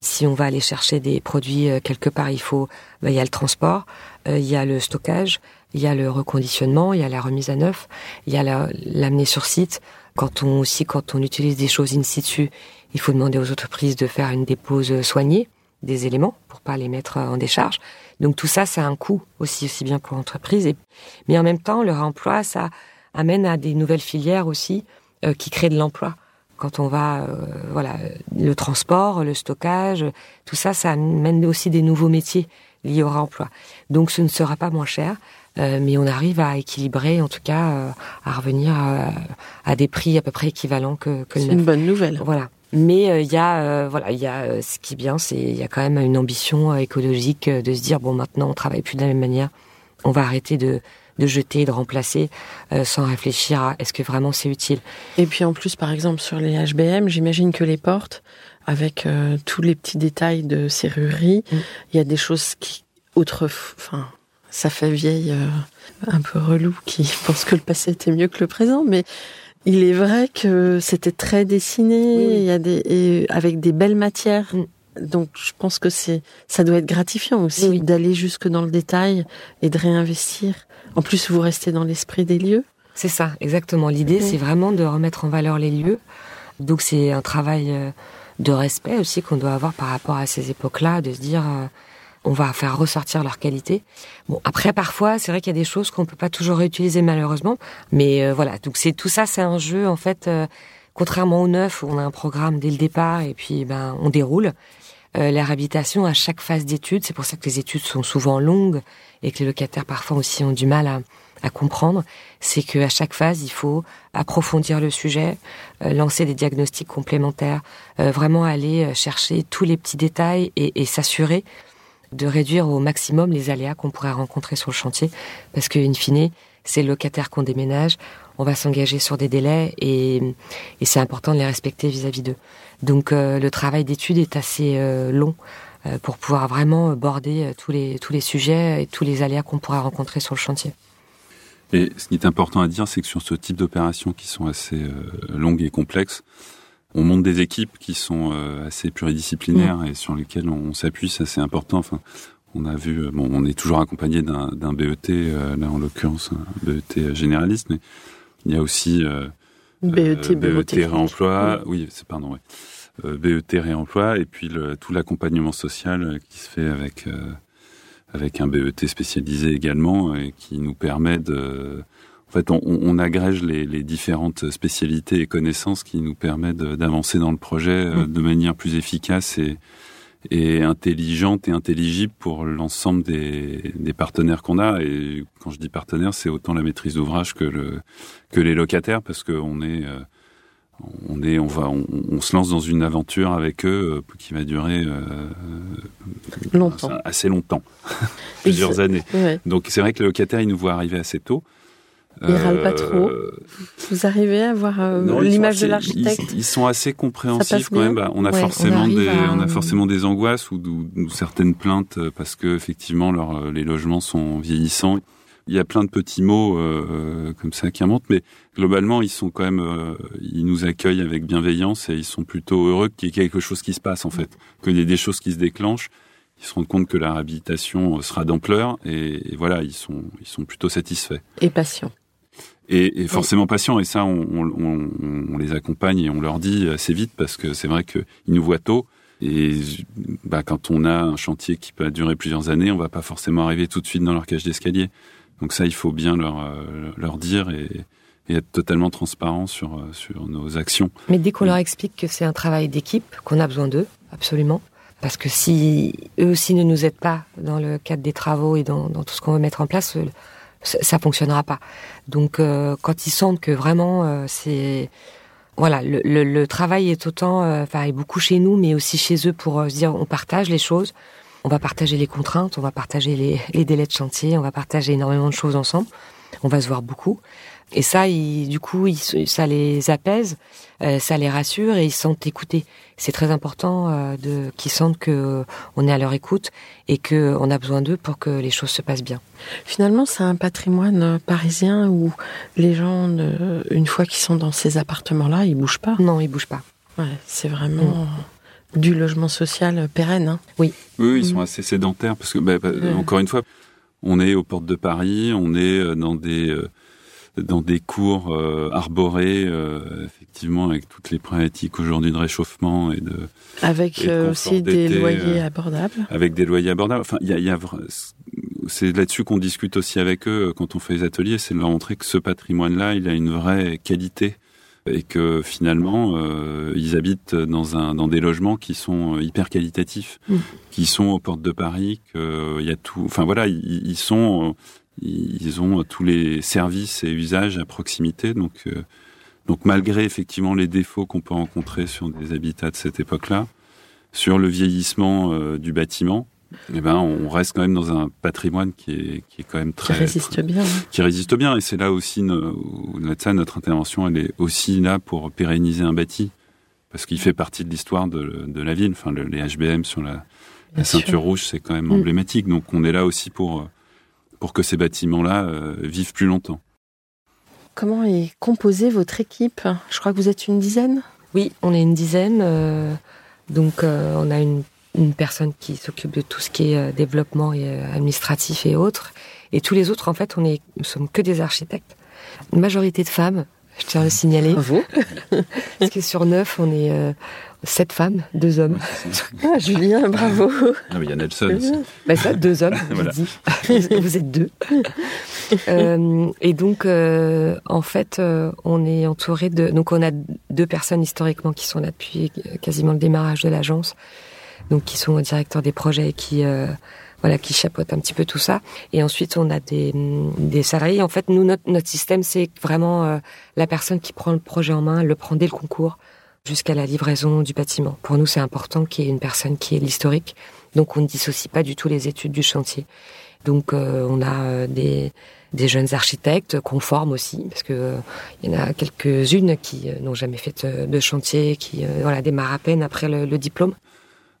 si on va aller chercher des produits quelque part, il faut... Bah, il y a le transport, il y a le stockage, il y a le reconditionnement, il y a la remise à neuf, il y a l'amener sur site. Quand on aussi, quand on utilise des choses in situ, il faut demander aux entreprises de faire une dépose soignée des éléments pour pas les mettre en décharge. Donc tout ça, ça a un coût aussi, aussi bien pour l'entreprise. Mais en même temps, le réemploi, ça amène à des nouvelles filières aussi euh, qui créent de l'emploi. Quand on va, euh, voilà, le transport, le stockage, tout ça, ça amène aussi des nouveaux métiers liés au réemploi. Donc ce ne sera pas moins cher, euh, mais on arrive à équilibrer, en tout cas, à revenir à, à, des prix à peu près équivalents que, que le C'est une bonne nouvelle. Voilà. Mais euh, il y a euh, voilà, il y a euh, ce qui est bien, c'est il y a quand même une ambition écologique de se dire bon maintenant on travaille plus de la même manière, on va arrêter de de jeter, de remplacer, sans réfléchir à est-ce que vraiment c'est utile. Et puis en plus, par exemple, sur les HBM, j'imagine que les portes, avec tous les petits détails de serrurerie, mm. il y a des choses qui, autre, enfin, ça fait vieille, un peu relou, qui pense que le passé était mieux que le présent, mais il est vrai que c'était très dessiné, il y a des, avec des belles matières. Mm. Donc je pense que c'est ça doit être gratifiant aussi d'aller jusque dans le détail et de réinvestir. En plus, vous restez dans l'esprit des lieux. C'est ça, exactement. L'idée, c'est vraiment de remettre en valeur les lieux. Donc c'est un travail euh, de respect aussi qu'on doit avoir par rapport à ces époques-là, de se dire euh, on va faire ressortir leur qualité. Bon, après parfois, c'est vrai qu'il y a des choses qu'on peut pas toujours réutiliser malheureusement, mais euh, voilà. Donc c'est tout ça, c'est un jeu en fait. Euh, contrairement au neuf, où on a un programme dès le départ et puis ben on déroule. Euh, la réhabilitation à chaque phase d'étude, c'est pour ça que les études sont souvent longues et que les locataires parfois aussi ont du mal à, à comprendre, c'est qu'à chaque phase, il faut approfondir le sujet, euh, lancer des diagnostics complémentaires, vraiment aller chercher tous les petits détails et, et s'assurer de réduire au maximum les aléas qu'on pourrait rencontrer sur le chantier, parce que in fine, c'est le locataire qu'on déménage, on va s'engager sur des délais et, c'est important de les respecter vis-à-vis d'eux. Donc euh, le travail d'étude est assez euh, long euh, pour pouvoir vraiment border tous les tous les sujets et tous les aléas qu'on pourrait rencontrer sur le chantier. Et ce qui est important à dire, c'est que sur ce type d'opérations qui sont assez longues et complexes, on monte des équipes qui sont euh, assez pluridisciplinaires et sur lesquelles on, s'appuie, ça c'est important. Enfin, on a vu, euh, bon, on est toujours accompagné d'un BET, euh, là en l'occurrence un BET généraliste, mais il y a aussi BET, BET réemploi, oui, c'est pardon, ouais. BET réemploi et puis le, tout l'accompagnement social qui se fait avec avec un BET spécialisé également et qui nous permet de en fait, on, on agrège les, les, différentes spécialités et connaissances qui nous permettent d'avancer dans le projet euh, mm. de manière plus efficace et, et intelligente et intelligible pour l'ensemble des, des, partenaires qu'on a. Et quand je dis partenaires, c'est autant la maîtrise d'ouvrage que, le, que les locataires, parce qu'on est, euh, on est, on va, on, se lance dans une aventure avec eux euh, qui va durer euh, longtemps, assez longtemps, plusieurs années. Donc c'est vrai que le locataire, il nous voit arriver assez tôt. Il ne râle pas trop. Vous arrivez à voir l'image de l'architecte ils, sont assez compréhensifs quand même. Bah, on a forcément des, on a forcément des angoisses ou, certaines plaintes parce que effectivement les logements sont vieillissants il y a plein de petits mots euh, comme ça qui remontent, mais globalement, ils sont quand même, euh, ils nous accueillent avec bienveillance et ils sont plutôt heureux qu'il y ait quelque chose qui se passe en fait, qu'il y ait des choses qui se déclenchent. Ils se rendent compte que la réhabilitation sera d'ampleur et, voilà, ils sont, ils sont plutôt satisfaits. Et patients. Et, et forcément patients. Et ça, on, on, on, les accompagne et on leur dit assez vite parce que c'est vrai qu'ils nous voient tôt. Et bah, quand on a un chantier qui peut durer plusieurs années, on va pas forcément arriver tout de suite dans leur cage d'escalier. Donc ça, il faut bien leur, euh, leur dire et, être totalement transparent sur, euh, sur nos actions. Mais dès qu'on leur explique que c'est un travail d'équipe, qu'on a besoin d'eux, absolument, parce que si eux aussi ne nous aident pas dans le cadre des travaux et dans, dans tout ce qu'on veut mettre en place, euh, ça fonctionnera pas. Donc quand ils sentent que vraiment c'est voilà, le, le, travail est autant, enfin, est beaucoup chez nous, mais aussi chez eux pour se dire on partage les choses. On va partager les contraintes, on va partager les, délais de chantier, on va partager énormément de choses ensemble. On va se voir beaucoup. Et ça, du coup, ça les apaise, euh, ça les rassure et ils se sentent écoutés. C'est très important euh, de qu'ils sentent que on est à leur écoute et que on a besoin d'eux pour que les choses se passent bien. Finalement, c'est un patrimoine parisien où les gens, une fois qu'ils sont dans ces appartements-là, ils bougent pas. Non, ils bougent pas. Ouais, c'est vraiment. Du logement social pérenne. Hein. Oui. Oui, ils sont mm. assez sédentaires parce que, bah, bah, encore une fois, on est aux portes de Paris, on est euh, dans des euh, dans des cours euh, arborés, effectivement, avec toutes les problématiques aujourd'hui de réchauffement et de avec aussi des loyers abordables. Avec des loyers abordables. Enfin, il y a, y a c'est là-dessus qu'on discute aussi avec eux quand on fait les ateliers, c'est de leur montrer que ce patrimoine-là, il a une vraie qualité et que finalement euh, ils habitent dans un dans des logements qui sont euh, hyper qualitatifs, mm. qui sont aux portes de Paris, qu'il euh, y a tout. Enfin voilà, ils, sont ils ont tous les services et usages à proximité, donc donc malgré effectivement les défauts qu'on peut rencontrer sur des habitats de cette époque-là, sur le vieillissement du bâtiment, eh ben, on reste quand même dans un patrimoine qui est, qui est quand même très... Qui résiste bien. Qui résiste bien. Et c'est là aussi, notre, notre intervention, elle est aussi là pour pérenniser un bâti. Parce qu'il fait partie de l'histoire de, de, la ville. Enfin, les HBM sur la, la ceinture rouge, c'est quand même mm. emblématique. Donc, on est là aussi pour, pour que ces bâtiments-là euh, vivent plus longtemps. Comment est composée votre équipe? Je crois que vous êtes une dizaine Oui, on est une dizaine. Euh, donc, euh, on a une une personne qui s'occupe de tout ce qui est euh, développement et euh, administratif et autres. Et tous les autres, en fait, on est, nous sommes que des architectes. Une majorité de femmes, je tiens à le signaler. Bravo. Parce que sur neuf, on est euh, sept femmes, deux hommes. Ah, Julien, bravo. Ah, il y a Nelson aussi. Bah, ça, deux hommes, voilà. Vous êtes deux. et donc, en fait, on est entouré de... Donc, on a deux personnes historiquement qui sont là depuis quasiment le démarrage de l'agence donc qui sont directeurs des projets qui euh, voilà qui chapeautent un petit peu tout ça. Et ensuite on a des, des salariés. En fait, nous notre, notre système c'est vraiment euh, la personne qui prend le projet en main, le prend dès le concours jusqu'à la livraison du bâtiment. Pour nous, c'est important qu'il y ait une personne qui est l'historique. Donc on ne dissocie pas du tout les études du chantier. Donc euh, on a des des jeunes architectes qu'on forme aussi, parce que il y en a quelques-unes qui n'ont jamais fait de, chantier, qui voilà démarrent à peine après le diplôme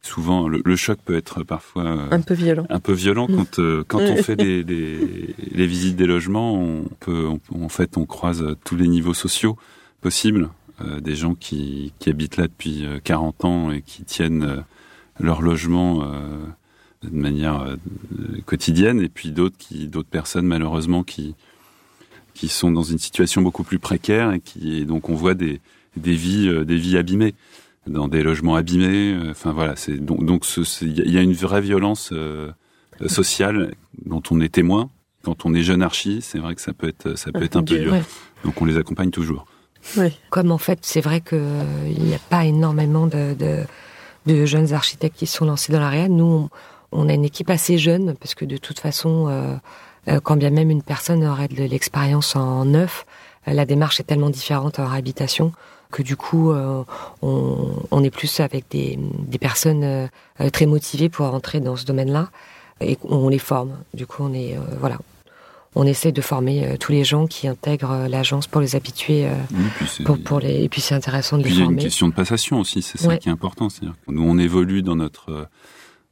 souvent le, choc peut être parfois euh, un peu violent. Un peu violent quand euh, quand on fait des, des, les visites des logements, on peut en fait on croise tous les niveaux sociaux possibles, euh, des gens qui qui habitent là depuis 40 ans et qui tiennent leur logement de manière quotidienne et puis d'autres qui d'autres personnes malheureusement qui qui sont dans une situation beaucoup plus précaire et qui et donc on voit des des vies des vies abîmées dans des logements abîmés. Euh, enfin voilà, c'est donc donc il y a une vraie violence euh, sociale dont on est témoin quand on est jeune archi. C'est vrai que ça peut être ça peut être un peu dur. Donc on les accompagne toujours. Comme en fait, c'est vrai qu'il n'y a pas énormément de, de, jeunes architectes qui sont lancés dans l'area. Nous, on, a une équipe assez jeune parce que de toute façon, euh, quand bien même une personne aurait de l'expérience en neuf, la démarche est tellement différente en réhabilitation que du coup on, est plus avec des, personnes très motivées pour rentrer dans ce domaine-là et on les forme. Du coup, on est voilà, on essaie de former tous les gens qui intègrent l'agence pour les habituer. pour, les... Et puis c'est intéressant de les former. Il y a une question de passation aussi, c'est ça qui est important. C'est-à-dire que nous, on évolue dans notre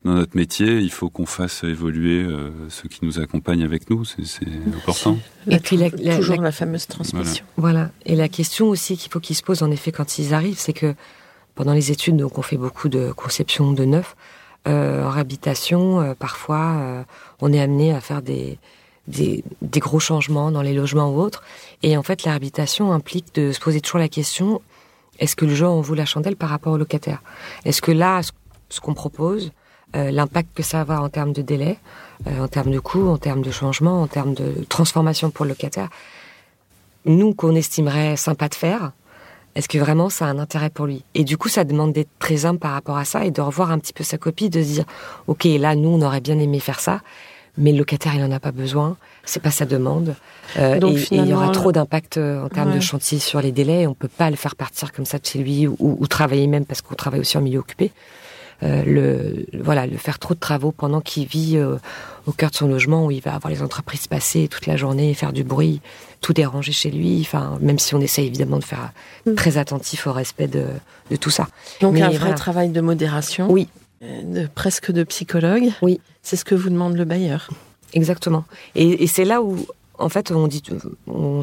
dans notre métier, il faut qu'on fasse évoluer euh, ceux qui nous accompagnent avec nous, c'est important. Et puis la, toujours la, fameuse transmission. Voilà. Et la question aussi qu'il faut qu'ils se posent en effet quand ils arrivent, c'est que pendant les études, donc on fait beaucoup de conception de neuf. Euh, en réhabilitation, euh, parfois, on est amené à faire des, des, des, gros changements dans les logements ou autres. Et en fait, la réhabilitation implique de se poser toujours la question est-ce que le genre en la chandelle par rapport au locataire? Est-ce que là, ce qu'on propose, euh, l'impact que ça va en termes de délai, euh, en termes de coûts, en termes de changement, en termes de transformation pour le locataire. Nous, qu'on estimerait sympa de faire, est-ce que vraiment ça a un intérêt pour lui? Et du coup, ça demande d'être très humble par rapport à ça et de revoir un petit peu sa copie, de se dire, ok, là, nous, on aurait bien aimé faire ça, mais le locataire, il en a pas besoin, c'est pas sa demande. Euh, Donc, et, il y aura trop d'impact en termes de chantier sur les délais. On peut pas le faire partir comme ça de chez lui ou, ou travailler même parce qu'on travaille aussi en milieu occupé. Euh, le voilà le faire trop de travaux pendant qu'il vit euh, au cœur de son logement où il va avoir les entreprises passer toute la journée faire du bruit tout déranger chez lui enfin même si on essaie évidemment de faire mm. très attentif au respect de, de tout ça donc un vrai travail de modération oui de, presque de psychologue. Oui. C'est ce que vous demande le bailleur. Exactement. Et, et c'est là où en fait, on dit,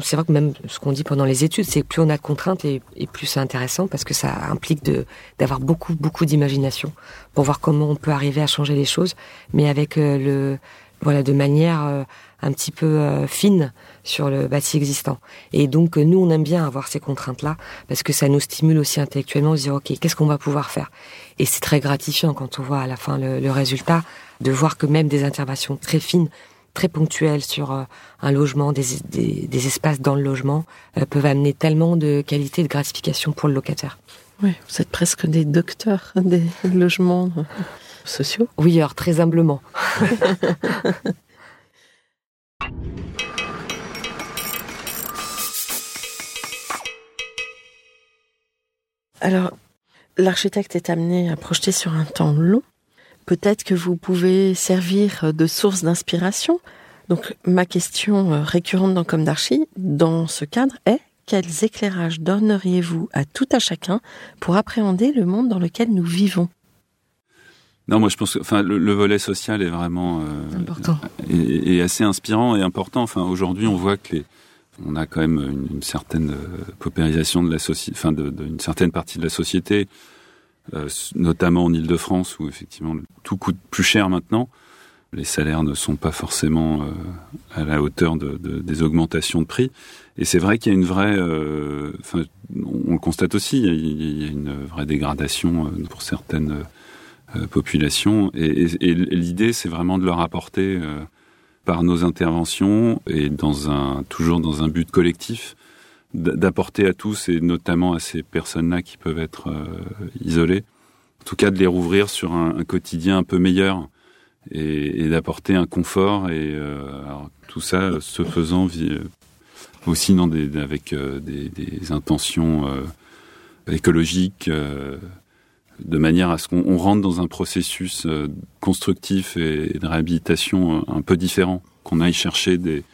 c'est vrai que même ce qu'on dit pendant les études, c'est que plus on a de contraintes et, plus c'est intéressant parce que ça implique de d'avoir beaucoup beaucoup d'imagination pour voir comment on peut arriver à changer les choses, mais avec euh, le voilà de manière euh, un petit peu euh, fine sur le bâti existant. Et donc nous, on aime bien avoir ces contraintes-là parce que ça nous stimule aussi intellectuellement, de dire ok, qu'est-ce qu'on va pouvoir faire? Et c'est très gratifiant quand on voit à la fin le, le résultat de voir que même des interventions très fines très ponctuelles sur euh, un logement, des, des, espaces dans le logement, euh, peuvent amener tellement de qualité et de gratification pour le locataire. Oui, vous êtes presque des docteurs des logements euh, sociaux. Oui, alors très humblement. alors, l'architecte est amené à projeter sur un temps long peut-être que vous pouvez servir de source d'inspiration. Donc ma question euh, récurrente dans Comme d'Archie, dans ce cadre, est quels éclairages donneriez-vous à tout à chacun pour appréhender le monde dans lequel nous vivons? Non, moi je pense que enfin le, volet social est vraiment euh, important et, assez inspirant et important. Enfin aujourd'hui on voit que les, on a quand même une, certaine euh, paupérisation de la société, enfin d'une certaine partie de la société. Euh, notamment en Ile-de-France où effectivement tout coûte plus cher maintenant. Les salaires ne sont pas forcément euh, à la hauteur de, des augmentations de prix. Et c'est vrai qu'il y a une vraie, euh, on le constate aussi, il y a, une vraie dégradation pour certaines populations. Et l'idée, c'est vraiment de leur apporter par nos interventions et dans un toujours dans un but collectif, d'apporter à tous et notamment à ces personnes-là qui peuvent être euh, isolées, en tout cas de les rouvrir sur un, quotidien un peu meilleur et, d'apporter un confort et euh, tout ça se faisant euh, aussi dans des, avec des, des, intentions écologiques de manière à ce qu'on rentre dans un processus constructif et de réhabilitation un peu différent, qu'on aille chercher des,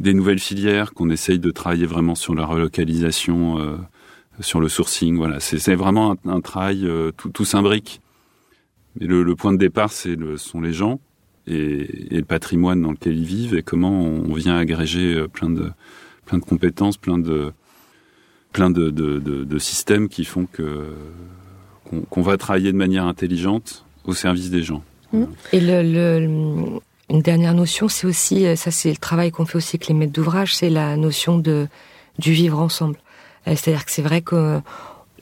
nouvelles filières, qu'on essaye de travailler vraiment sur la relocalisation, euh, sur le sourcing. Voilà, c'est vraiment un, travail euh, tout, tout s'imbrique. Mais le, point de départ, c'est sont les gens et, le patrimoine dans lequel ils vivent et comment on, vient agréger euh, plein de plein de compétences, plein de plein de, systèmes qui font que qu'on va travailler de manière intelligente au service des gens. Et le, le, une dernière notion, c'est aussi, euh, ça c'est le travail qu'on fait aussi avec les maîtres d'ouvrage, c'est la notion de du vivre ensemble. Euh, c'est-à-dire que c'est vrai que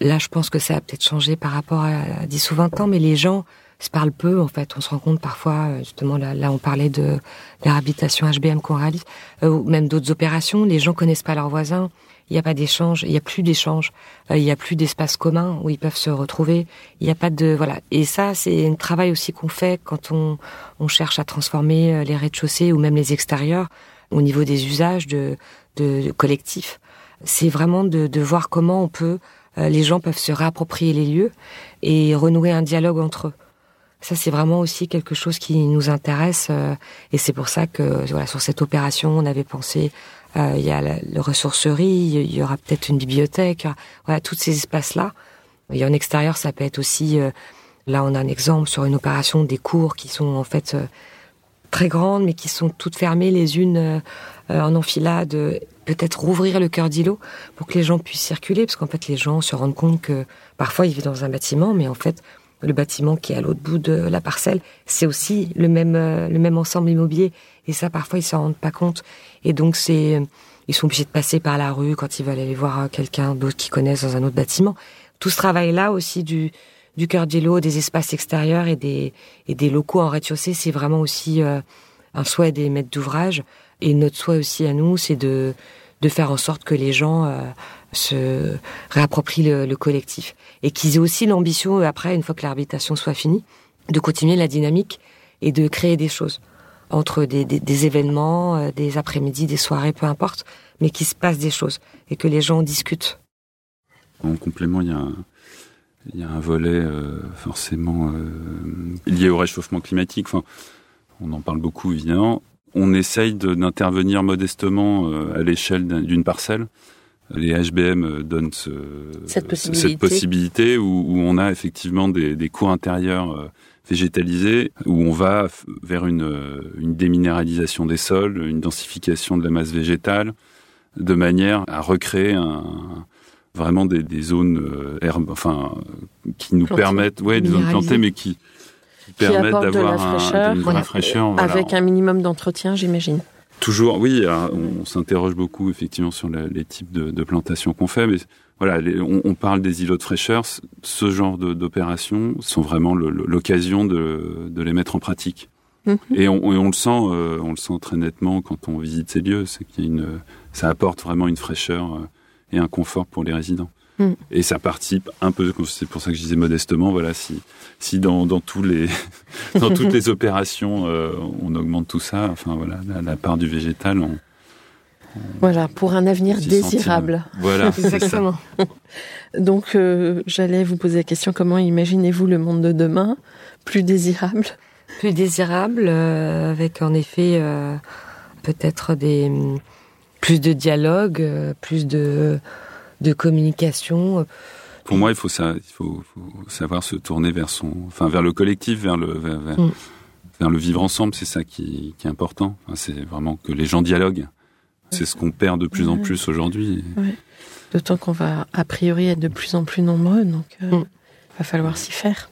là, je pense que ça a peut-être changé par rapport à 10 ou 20 ans, mais les gens se parlent peu, en fait. On se rend compte parfois, euh, justement, là, là on parlait de la réhabilitation HBM qu'on réalise, ou même d'autres opérations, les gens connaissent pas leurs voisins il n'y a pas d'échange, il n'y a plus d'échange, euh, il n'y a plus d'espace commun où ils peuvent se retrouver, il n'y a pas de voilà. Et ça, c'est un travail aussi qu'on fait quand on, on cherche à transformer euh, les rez-de-chaussée ou même les extérieurs au niveau des usages de, de, collectifs. c'est vraiment de, de, voir comment on peut, euh, les gens peuvent se réapproprier les lieux et renouer un dialogue entre eux. Ça, c'est vraiment aussi quelque chose qui nous intéresse et c'est pour ça que voilà, sur cette opération, on avait pensé il y a la, ressourcerie, il y aura peut-être une bibliothèque, voilà, tous ces espaces-là. Et en extérieur, ça peut être aussi, euh, là on a un exemple sur une opération des cours qui sont en fait euh, très grandes, mais qui sont toutes fermées les unes en enfilade. Peut-être rouvrir le cœur d'îlot pour que les gens puissent circuler, parce qu'en fait les gens se rendent compte que parfois ils vivent dans un bâtiment, mais en fait le bâtiment qui est à l'autre bout de la parcelle, c'est aussi le même le même ensemble immobilier. Et ça, parfois, ils s'en rendent pas compte. Et donc, c'est, ils sont obligés de passer par la rue quand ils veulent aller voir quelqu'un d'autre qu'ils connaissent dans un autre bâtiment. Tout ce travail-là aussi du, cœur d'îlot, des espaces extérieurs et des, des locaux en rez-de-chaussée, c'est vraiment aussi euh, un souhait des maîtres d'ouvrage. Et notre souhait aussi à nous, c'est de, faire en sorte que les gens euh, se réapproprient le, le collectif. Et qu'ils aient aussi l'ambition, après, une fois que l'habitation soit finie, de continuer la dynamique et de créer des choses entre des, événements, euh, des après-midi, des soirées, peu importe, mais qu'il se passe des choses et que les gens discutent. En complément, il y a un, volet euh, forcément euh, lié au réchauffement climatique. Enfin, on en parle beaucoup évidemment. On essaye d'intervenir modestement à l'échelle d'une parcelle. Les HBM donnent ce, cette possibilité, cette possibilité où, où, on a effectivement des, des cours intérieurs végétalisé, où on va vers une, euh, une déminéralisation des sols, une densification de la masse végétale, de manière à recréer un, vraiment des, des zones euh, herbes, enfin, qui nous Plantées. permettent, ouais, des zones plantées, mais qui, qui permettent d'avoir un, une fraîcheur. Voilà. Avec un minimum d'entretien, j'imagine. Toujours, oui, on, on s'interroge beaucoup effectivement sur le, les types de, de plantations qu'on fait, mais voilà, les, on, on, parle des îlots de fraîcheur. Ce genre d'opérations sont vraiment l'occasion de, de, les mettre en pratique. Mmh. Et, on, et on, le sent, euh, on le sent très nettement quand on visite ces lieux. C'est qu'il y a une, ça apporte vraiment une fraîcheur euh, et un confort pour les résidents. Mmh. Et ça participe un peu, c'est pour ça que je disais modestement, voilà, si, si dans, dans tous les, dans toutes les opérations, euh, on augmente tout ça, enfin voilà, la, la part du végétal, on, voilà, pour un avenir désirable. Sentir. Voilà, exactement. Donc, euh, j'allais vous poser la question comment imaginez-vous le monde de demain? Plus désirable? Plus désirable, euh, avec en effet euh, peut-être des plus de dialogue, plus de de communication. Pour moi, il faut ça, il faut, faut, savoir se tourner vers son, enfin vers le collectif, vers le vers, vers, mm. vers le vivre ensemble. C'est ça qui, qui, est important. Enfin, c'est vraiment que les gens dialoguent. C'est ce qu'on perd de plus en plus aujourd'hui. Ouais. D'autant qu'on va a priori être de plus en plus nombreux, donc euh, mm. va falloir s'y faire.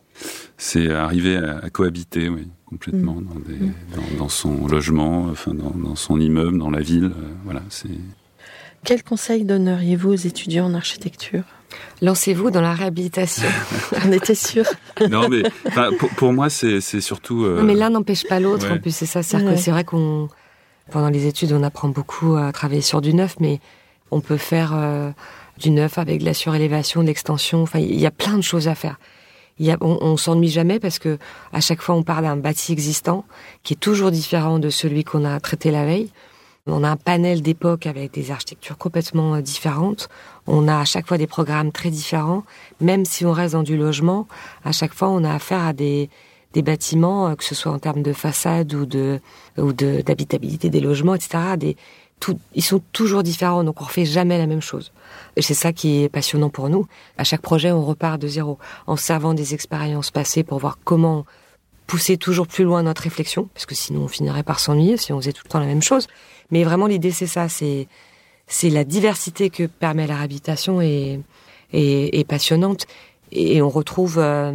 C'est arriver à, à, cohabiter, oui, complètement mm. dans, des, mm. dans, dans, son logement, enfin dans, dans, son immeuble, dans la ville. Euh, voilà, c'est. Quel conseil donneriez-vous aux étudiants en architecture? Lancez-vous dans la réhabilitation. On était sûr. non, mais pour, pour, moi, c'est surtout. Euh... Non, mais l'un n'empêche pas l'autre. Ouais. En plus, c'est ça. C'est ouais. vrai qu'on pendant les études, on apprend beaucoup à travailler sur du neuf, mais on peut faire euh, du neuf avec de la surélévation, de l'extension. Enfin, il y a plein de choses à faire. Il y a, on, on s'ennuie jamais parce que à chaque fois on parle d'un bâti existant qui est toujours différent de celui qu'on a traité la veille. On a un panel d'époque avec des architectures complètement différentes. On a à chaque fois des programmes très différents. Même si on reste dans du logement, à chaque fois on a affaire à des, des bâtiments, que ce soit en termes de façade ou de ou d'habitabilité de, des logements, etc. Des, tout, ils sont toujours différents, donc on refait jamais la même chose. Et c'est ça qui est passionnant pour nous. À chaque projet, on repart de zéro, en servant des expériences passées pour voir comment pousser toujours plus loin notre réflexion, parce que sinon on finirait par s'ennuyer si on faisait tout le temps la même chose. Mais vraiment, l'idée c'est ça, c'est c'est la diversité que permet la réhabilitation et est passionnante. Et on retrouve euh,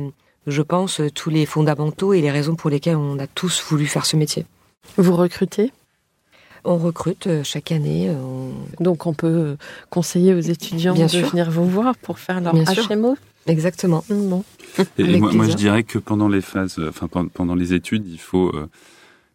je pense, tous les fondamentaux et les raisons pour lesquelles on a tous voulu faire ce métier. Vous recrutez? On recrute euh, chaque année. On... Donc on peut conseiller aux étudiants Bien de sûr. venir vous voir pour faire leur Bien HMO sûr. Exactement. Bon. Et moi, moi, je dirais que pendant les phases, enfin pendant les études, il faut euh,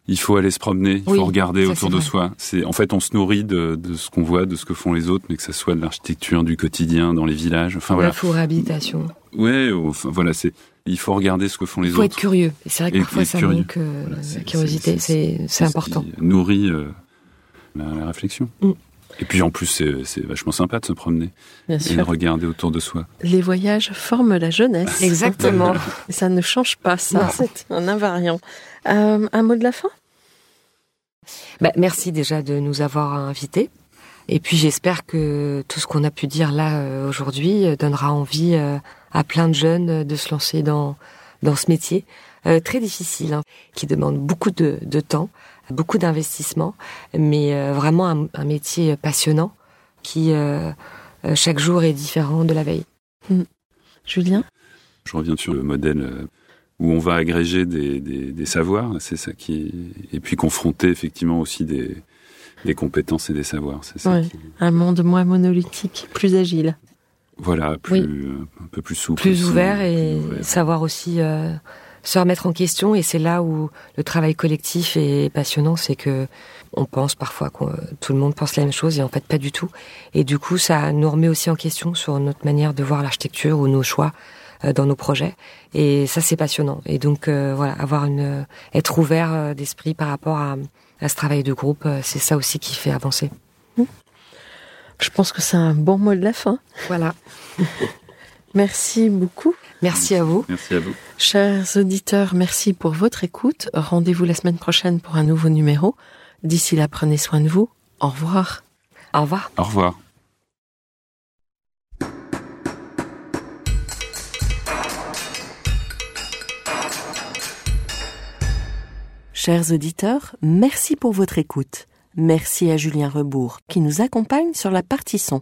il faut aller se promener, il oui, faut regarder ça, autour de vrai. soi. C'est en fait on se nourrit de, de ce qu'on voit, de ce que font les autres, mais que ça soit de l'architecture du quotidien dans les villages. Enfin voilà. La réhabilitation. Ouais, enfin voilà, c'est il faut regarder ce que font les autres. Il faut être curieux. Et c'est vrai que parfois ça curieux. manque euh, voilà, la curiosité, c'est important. Nourrit euh, la, la, réflexion. Mm. Et puis en plus, c'est c'est vachement sympa de se promener Bien et de sûr. regarder autour de soi. Les voyages forment la jeunesse. Exactement. Ça ne change pas, ça. C'est un invariant. Euh, un mot de la fin? Bah, merci déjà de nous avoir invités. Et puis j'espère que tout ce qu'on a pu dire là euh, aujourd'hui euh, donnera envie euh, à plein de jeunes de se lancer dans dans ce métier euh, très difficile, hein, qui demande beaucoup de, de temps, beaucoup d'investissement, mais euh, vraiment un, un métier passionnant qui euh, euh, chaque jour est différent de la veille. Julien? Je reviens sur le modèle euh, où on va agréger des, des, des savoirs, c'est ça qui et puis confronter effectivement aussi des, des compétences et des savoirs. C'est ça Ouais. qui- Un monde moins monolithique, plus agile. voilà, plus, Oui. euh, un peu plus souple. plus aussi, ouvert et plus ouvert. savoir aussi euh, se remettre en question. Et c'est là où le travail collectif est passionnant, c'est que on pense parfois que tout le monde pense la même chose et en fait pas du tout. Et du coup, ça nous remet aussi en question sur notre manière de voir l'architecture ou nos choix euh, dans nos projets. Et ça, c'est passionnant. Et donc, euh, voilà, avoir une, être ouvert euh, d'esprit par rapport à, à ce travail de groupe, euh, c'est ça aussi qui fait avancer. Je pense que c'est un bon mot de la fin. Voilà. Merci beaucoup. Merci à vous. Merci à vous. Chers auditeurs, merci pour votre écoute. Rendez-vous la semaine prochaine pour un nouveau numéro. D'ici là, prenez soin de vous. Au revoir. Au revoir. Au revoir. Chers auditeurs, merci pour votre écoute. Merci à Julien Rebourg qui nous accompagne sur la partie son.